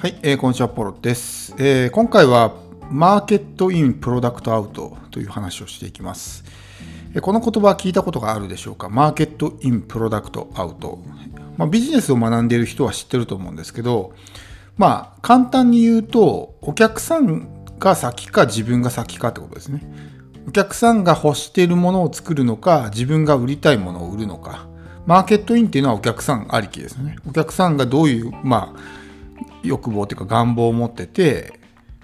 はい、えー、こんにちは、ポロです、えー、今回はマーケットインプロダクトアウトという話をしていきます。えー、この言葉聞いたことがあるでしょうか？マーケットインプロダクトアウト。まあ、ビジネスを学んでいる人は知ってると思うんですけど、まあ、簡単に言うと、お客さんが先か自分が先かってことですね。お客さんが欲しているものを作るのか、自分が売りたいものを売るのか。マーケットインっていうのはお客さんありきですね。お客さんがどういう、まあ、欲望というか願望を持ってて、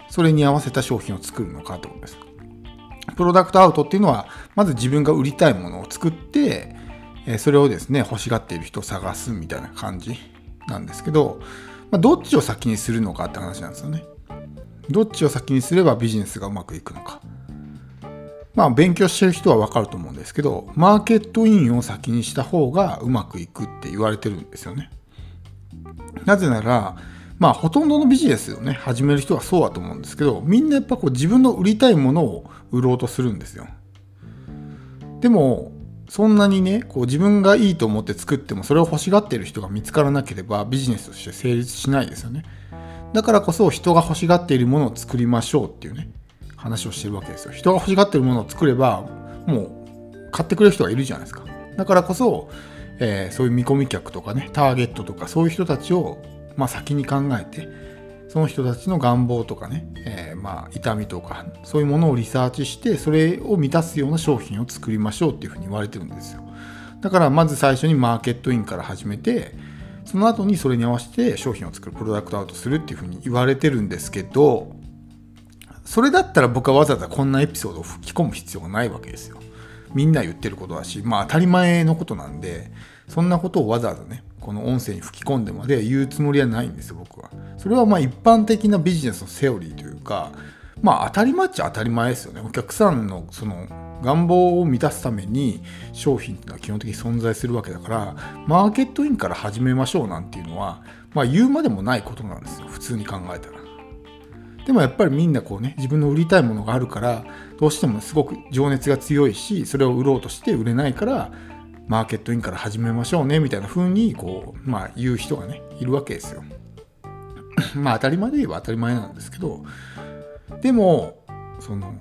それに合わせた商品を作るのかってことです。プロダクトアウトっていうのは、まず自分が売りたいものを作って、それをですね、欲しがっている人を探すみたいな感じなんですけど、まあ、どっちを先にするのかって話なんですよね。どっちを先にすればビジネスがうまくいくのか。まあ、勉強してる人はわかると思うんですけど、マーケットインを先にした方がうまくいくって言われてるんですよね。なぜなら、まあほとんどのビジネスをね。始める人はそうだと思うんですけどみんなやっぱこう自分の売りたいものを売ろうとするんですよ。でもそんなにねこう自分がいいと思って作ってもそれを欲しがっている人が見つからなければビジネスとして成立しないですよね。だからこそ人が欲しがっているものを作りましょうっていうね話をしてるわけですよ。人が欲しがってるものを作ればもう買ってくれる人がいるじゃないですか。だからこそ、えー、そういう見込み客とかねターゲットとかそういう人たちをまあ、先に考えてその人たちの願望とかね、えー、まあ痛みとかそういうものをリサーチしてそれを満たすような商品を作りましょうっていうふうに言われてるんですよ。だからまず最初にマーケットインから始めてその後にそれに合わせて商品を作るプロダクトアウトするっていうふうに言われてるんですけどそれだったら僕はわざわざこんなエピソードを吹き込む必要がないわけですよ。みんな言ってることだしまあ当たり前のことなんでそんなことをわざわざねこの音声に吹き込んでまで言うつもりはないんです僕は。それはまあ一般的なビジネスのセオリーというかまあ当たり前っちゃ当たり前ですよね。お客さんのその願望を満たすために商品っていうのは基本的に存在するわけだからマーケットインから始めましょうなんていうのはまあ言うまでもないことなんですよ。普通に考えたら。でもやっぱりみんなこうね自分の売りたいものがあるからどうしてもすごく情熱が強いしそれを売ろうとして売れないからマーケットインから始めましょうねみたいな風にこう、まあ、言う人がねいるわけですよ。まあ当たり前で言えば当たり前なんですけどでもその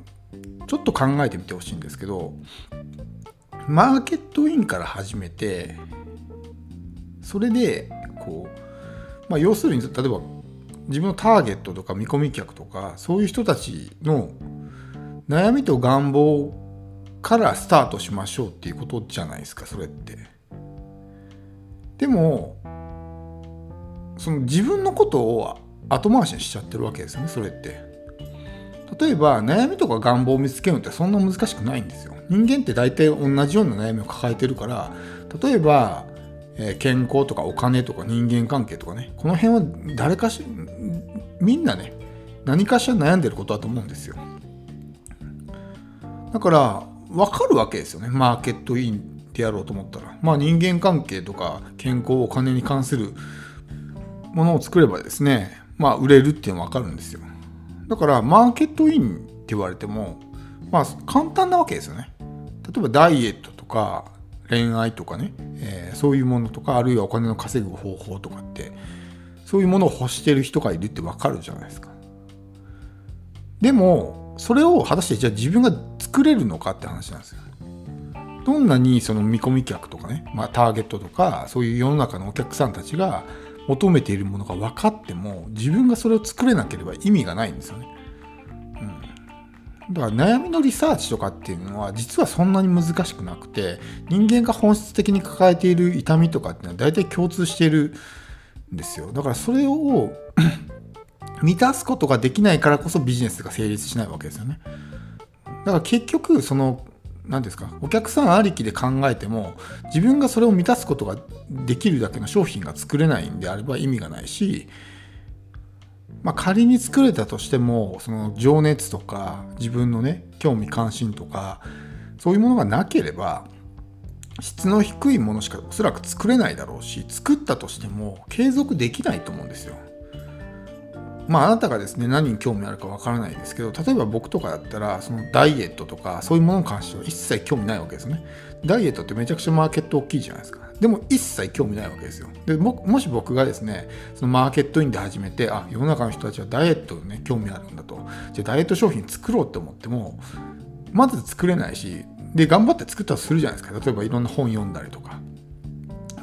ちょっと考えてみてほしいんですけどマーケットインから始めてそれでこう、まあ、要するに例えば自分のターゲットとか見込み客とかそういう人たちの悩みと願望からスタートしましょうっていうことじゃないですかそれって。でもその自分のことを後回しにしちゃってるわけですよねそれって。例えば悩みとか願望を見つけるのってそんな難しくないんですよ。人間って大体同じような悩みを抱えてるから例えば、え、健康とかお金とか人間関係とかねこの辺は誰かしみんなね何かしら悩んでることだと思うんですよ。だから分かるわけですよね。マーケットインでやろうと思ったら。まあ人間関係とか健康お金に関するものを作ればですね。まあ売れるっていうのは分かるんですよ。だからマーケットインって言われてもまあ簡単なわけですよね。例えばダイエットとか恋愛とかね、えー、そういうものとかあるいはお金の稼ぐ方法とかってそういうものを欲してる人がいるって分かるじゃないですか。でもそれを果たしてじゃあ自分が作れるのかって話なんですよ。どんなにその見込み客とかね、まあ、ターゲットとかそういう世の中のお客さんたちが求めているものが分かっても自分がそれを作れなければ意味がないんですよね。うん、だから悩みのリサーチとかっていうのは実はそんなに難しくなくて人間が本質的に抱えている痛みとかっていうのは大体共通しているんですよ。だからそれを満たすことができないからこそビジネスが成立しないわけですよね。だから結局その何ですかお客さんありきで考えても自分がそれを満たすことができるだけの商品が作れないんであれば意味がないし、まあ、仮に作れたとしてもその情熱とか自分のね興味関心とかそういうものがなければ質の低いものしかおそらく作れないだろうし作ったとしても継続できないと思うんですよ。まあ、あなたがですね何に興味あるかわからないですけど例えば僕とかだったらそのダイエットとかそういうものに関しては一切興味ないわけですね。ダイエットってめちゃくちゃマーケット大きいじゃないですか。でも一切興味ないわけですよ。でももし僕がですねそのマーケットインで始めてあ世の中の人たちはダイエットにね興味あるんだと。じゃあダイエット商品作ろうって思ってもまず作れないしで頑張って作ったとするじゃないですか。例えばいろんな本読んだりとか。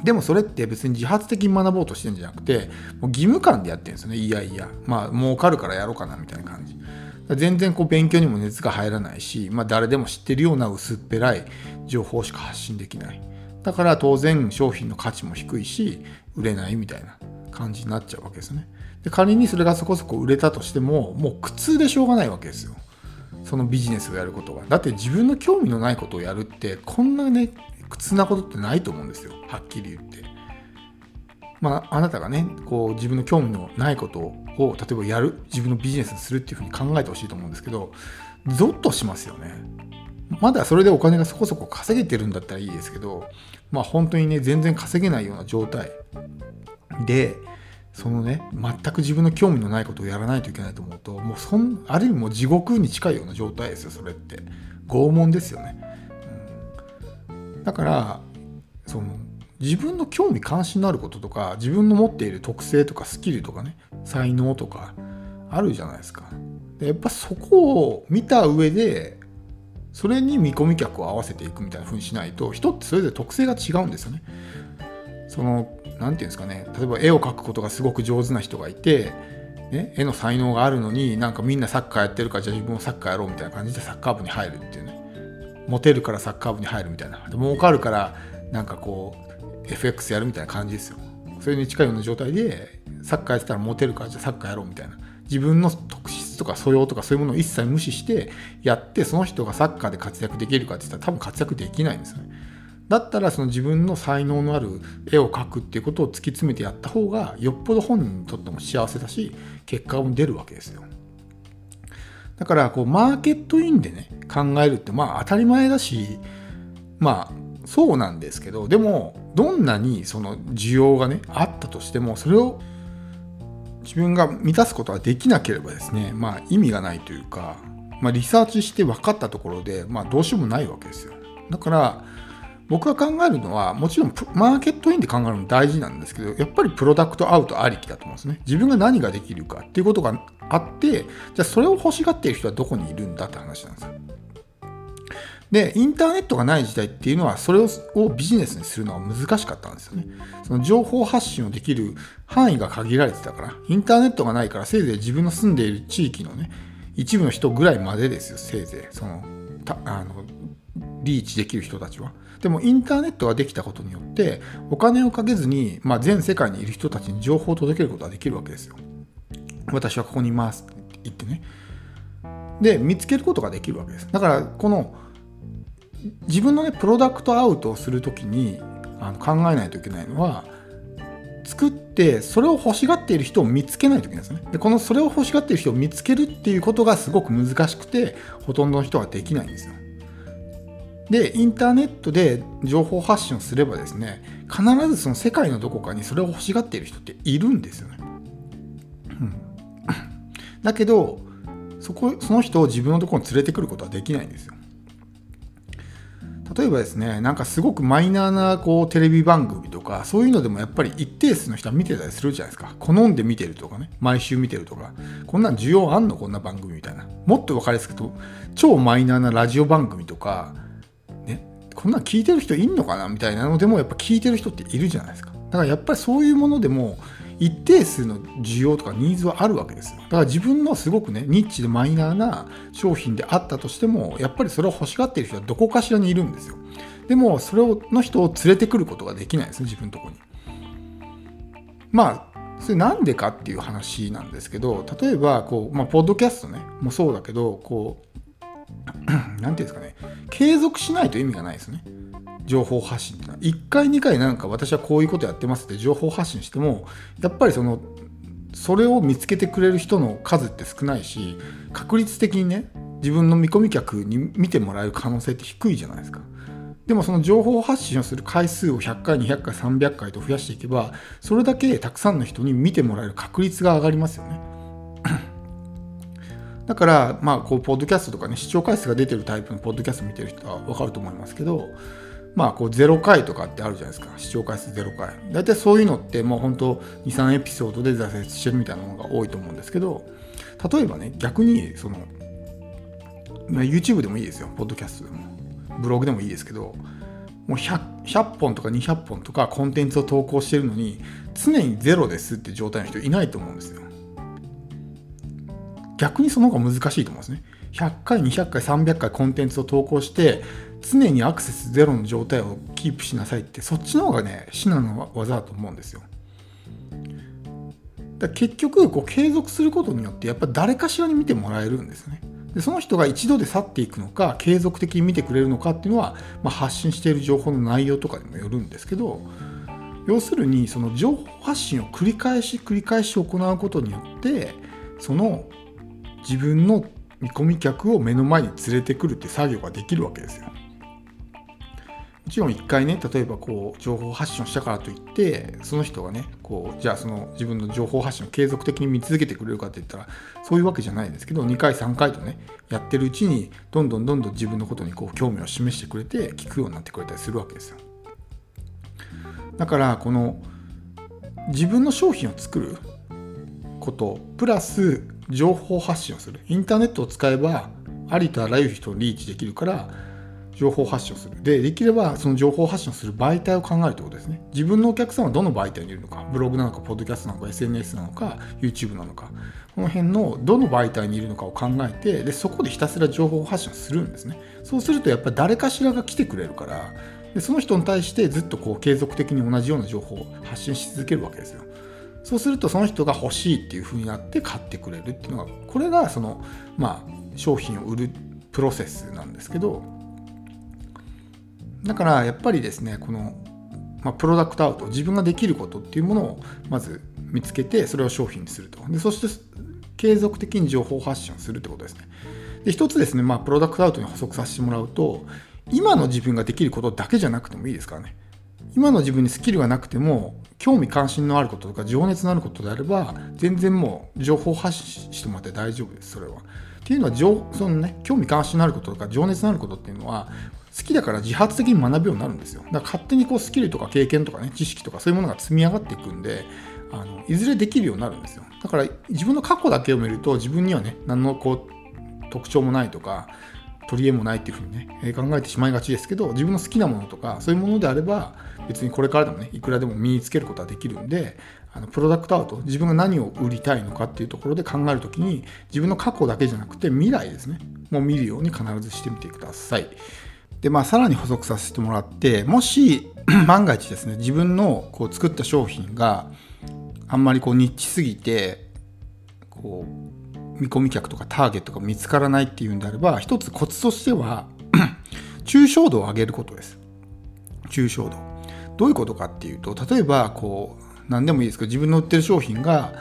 でもそれって別に自発的に学ぼうとしてるんじゃなくてもう義務感でやってるんですよね。いやいや。まあ儲かるからやろうかなみたいな感じ。全然こう勉強にも熱が入らないし、まあ、誰でも知ってるような薄っぺらい情報しか発信できない。だから当然商品の価値も低いし売れないみたいな感じになっちゃうわけですね。で仮にそれがそこそこ売れたとしてももう苦痛でしょうがないわけですよ。そのビジネスをやることが。だって自分の興味のないことをやるってこんなね苦痛なことってないと思うんですよ。はっきり言って。まあ、あなたがねこう自分の興味のないことを例えばやる自分のビジネスにするっていうふうに考えてほしいと思うんですけどゾッとしますよね。まだそれでお金がそこそこ稼げてるんだったらいいですけどまあ本当にね全然稼げないような状態でそのね全く自分の興味のないことをやらないといけないと思うともうそんある意味もう地獄に近いような状態ですよそれって。拷問ですよね、うん、だからその自分の興味関心のあることとか自分の持っている特性とかスキルとかね才能とかあるじゃないですか。でやっぱそこを見た上でそれに見込み客を合わせていくみたいな風にしないと人ってそれぞれ特性が違うんですよね。その何て言うんですかね例えば絵を描くことがすごく上手な人がいてね、絵の才能があるのになんかみんなサッカーやってるからじゃあ自分もサッカーやろうみたいな感じでサッカー部に入るっていうねモテるからサッカー部に入るみたいなで儲かるからなんかこう FX やるみたいな感じですよ。それに近いような状態で、サッカーやってたらモテるからじゃあサッカーやろうみたいな。自分の特質とか素養とかそういうものを一切無視してやって、その人がサッカーで活躍できるかって言ったら多分活躍できないんですよね。だったらその自分の才能のある絵を描くっていうことを突き詰めてやった方がよっぽど本人にとっても幸せだし結果も出るわけですよ。だからこうマーケットインでね考えるってまあ当たり前だしまあそうなんですけどでもどんなにその需要がねあったとしてもそれを自分が満たすことができなければですねまあ意味がないというか、まあ、リサーチして分かったところで、まあ、どうしようもないわけですよだから僕が考えるのはもちろんマーケットインで考えるの大事なんですけどやっぱりプロダクトアウトありきだと思うんですね自分が何ができるかっていうことがあってじゃあそれを欲しがっている人はどこにいるんだって話なんですよで、インターネットがない時代っていうのは、それをビジネスにするのは難しかったんですよね。その情報発信をできる範囲が限られてたから、インターネットがないから、せいぜい自分の住んでいる地域のね、一部の人ぐらいまでですよ、せいぜい。その、たあの、リーチできる人たちは。でもインターネットができたことによってお金をかけずに、まあ、全世界にいる人たちに情報を届けることができるわけですよ。私はここにいますって言ってね。で見つけることができるわけです。だからこの自分のねプロダクトアウトをする時にあの考えないといけないのは作ってそれを欲しがっている人を見つけないといけないですねでこのそれを欲しがっている人を見つけるっていうことがすごく難しくてほとんどの人はできないんですよでインターネットで情報発信をすればですね必ずその世界のどこかにそれを欲しがっている人っているんですよね、うん、だけどそこその人を自分のところに連れてくることはできないんですよ。例えばですねなんかすごくマイナーなこうテレビ番組とかそういうのでもやっぱり一定数の人は見てたりするじゃないですか。好んで見てるとかね毎週見てるとか。こんなん需要あんの？こんな番組みたいな。もっと分かりやすくと超マイナーなラジオ番組とかこんなん聞いてる人いんのかなみたいなのでもやっぱ聞いてる人っているじゃないですかだからやっぱりそういうものでも一定数の需要とかニーズはあるわけですよ。だから自分のすごくね、ニッチでマイナーな商品であったとしても、やっぱりそれを欲しがっている人はどこかしらにいるんですよ。でも、それをの人を連れてくることができないですね、自分のとこに。まあ、それなんでかっていう話なんですけど、例えば、こう、まあ、ポッドキャストね、もそうだけど、こう、何て言うんですかね、継続しないと意味がないですね。情報発信ってのは。1回2回なんか私はこういうことやってますって情報発信してもやっぱりそのそれを見つけてくれる人の数って少ないし確率的にね自分の見込み客に見てもらえる可能性って低いじゃないですか。でもその情報発信をする回数を100回200回300回と増やしていけばそれだけたくさんの人に見てもらえる確率が上がりますよね。だからまあこうポッドキャストとかね視聴回数が出てるタイプのポッドキャスト見てる人は分かると思いますけどまあこう0回とかってあるじゃないですか。視聴回数0回。大体そういうのってもう本当23エピソードで挫折してるみたいなものが多いと思うんですけど例えばね逆にその、まあ、YouTube でもいいですよ。ポッドキャストでも。ブログでもいいですけどもう 100, 100本とか200本とかコンテンツを投稿してるのに常にゼロですって状態の人いないと思うんですよ。逆にその方が難しいと思うんですね。100回200回300回コンテンツを投稿して常にアクセスゼロの状態をキープしなさいってそっちの方がね至難の技だと思うんですよ。だ結局こう継続することによってやっぱ誰かしらに見てもらえるんですね。でその人が一度で去っていくのか継続的に見てくれるのかっていうのは、まあ、発信している情報の内容とかにもよるんですけど要するにその情報発信を繰り返し繰り返し行うことによってその自分の見込み客を目の前に連れてくるって作業ができるわけですよ。もちろん一回ね例えばこう情報発信をしたからといってその人がねこうじゃあその自分の情報発信を継続的に見続けてくれるかって言ったらそういうわけじゃないですけど2回3回とねやってるうちにどんどんどんどん自分のことにこう興味を示してくれて聞くようになってくれたりするわけですよだからこの自分の商品を作ることプラス情報発信をする。インターネットを使えばありとあらゆる人をリーチできるから情報発信をする。でできればその情報発信をする媒体を考えるということですね。自分のお客さんはどの媒体にいるのかブログなのかポッドキャストなのか SNS なのか YouTube なのかこの辺のどの媒体にいるのかを考えてでそこでひたすら情報発信をするんですね。そうするとやっぱり誰かしらが来てくれるからでその人に対してずっとこう継続的に同じような情報を発信し続けるわけですよ。そうするとその人が欲しいっていう風になって買ってくれるっていうのがこれがそのまあ商品を売るプロセスなんですけどだからやっぱりですねこの、まあ、プロダクトアウト自分ができることっていうものをまず見つけてそれを商品にすると。でそして継続的に情報発信をするってことですね。で一つですね、まあ、プロダクトアウトに補足させてもらうと今の自分ができることだけじゃなくてもいいですからね。今の自分にスキルがなくても興味関心のあることとか情熱のあることであれば全然もう情報発信してもらって大丈夫ですそれは。っていうのは情そのね興味関心のあることとか情熱のあることっていうのは好きだから自発的に学ぶようになるんですよ。だから勝手にこうスキルとか経験とかね知識とかそういうものが積み上がっていくんであのいずれできるようになるんですよ。だから自分の過去だけを見ると自分にはね何のこう特徴もないとか取り柄もないっていうふうにね考えてしまいがちですけど自分の好きなものとかそういうものであれば別にこれからでもねいくらでも身につけることはできるんであのプロダクトアウト自分が何を売りたいのかっていうところで考える時に自分の過去だけじゃなくて未来ですねもう見るように必ずしてみてください。でまあさらに補足させてもらってもし 万が一ですね自分のこう作った商品があんまりこうニッチすぎてこう見込み客とかターゲットが見つからないっていうんであれば一つコツとしては 抽象度を上げることです。抽象度。どういうことかっていうと例えばこう何でもいいですけど自分の売ってる商品が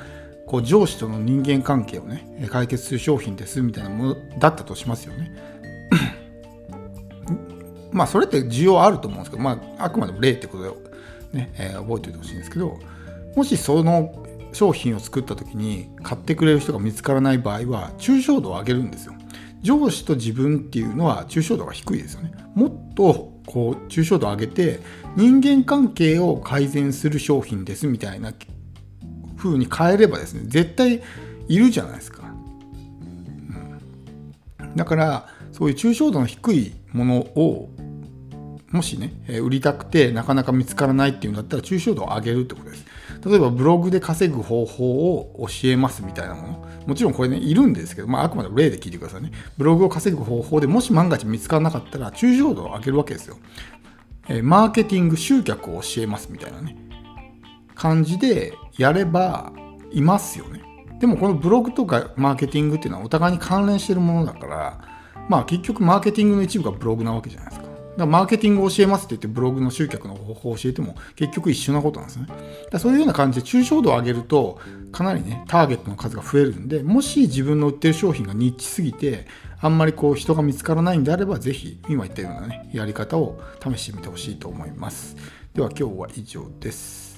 こう上司との人間関係をね解決する商品ですみたいなものだったとしますよね。まあそれって需要あると思うんですけどまああくまでも例ってことでね、えー、覚えておいてほしいんですけどもしその商品を作った時に買ってくれる人が見つからない場合は抽象度を上げるんですよ。上司と自分っていうのは抽象度が低いですよね。もっとこう抽象度を上げて人間関係を改善する商品ですみたいな風に変えればですね絶対いるじゃないですか。うん、だからそういう抽象度の低いものをもしね、売りたくてなかなか見つからないっていうんだったら抽象度を上げるってことです。例えばブログで稼ぐ方法を教えますみたいなもの。もちろんこれね、いるんですけど、まあ、あくまで例で聞いてくださいね。ブログを稼ぐ方法でもし万が一見つからなかったら、抽象度を上げるわけですよ。え、マーケティング、集客を教えますみたいなね、感じでやればいますよね。でもこのブログとかマーケティングっていうのはお互いに関連してるものだから、まあ結局マーケティングの一部がブログなわけじゃないですか。だマーケティングを教えますって言ってブログの集客の方法を教えても結局一緒なことなんですね。だそういうような感じで抽象度を上げるとかなりねターゲットの数が増えるんでもし自分の売ってる商品がニッチすぎてあんまりこう人が見つからないんであればぜひ今言ったようなねやり方を試してみてほしいと思います。では今日は以上です。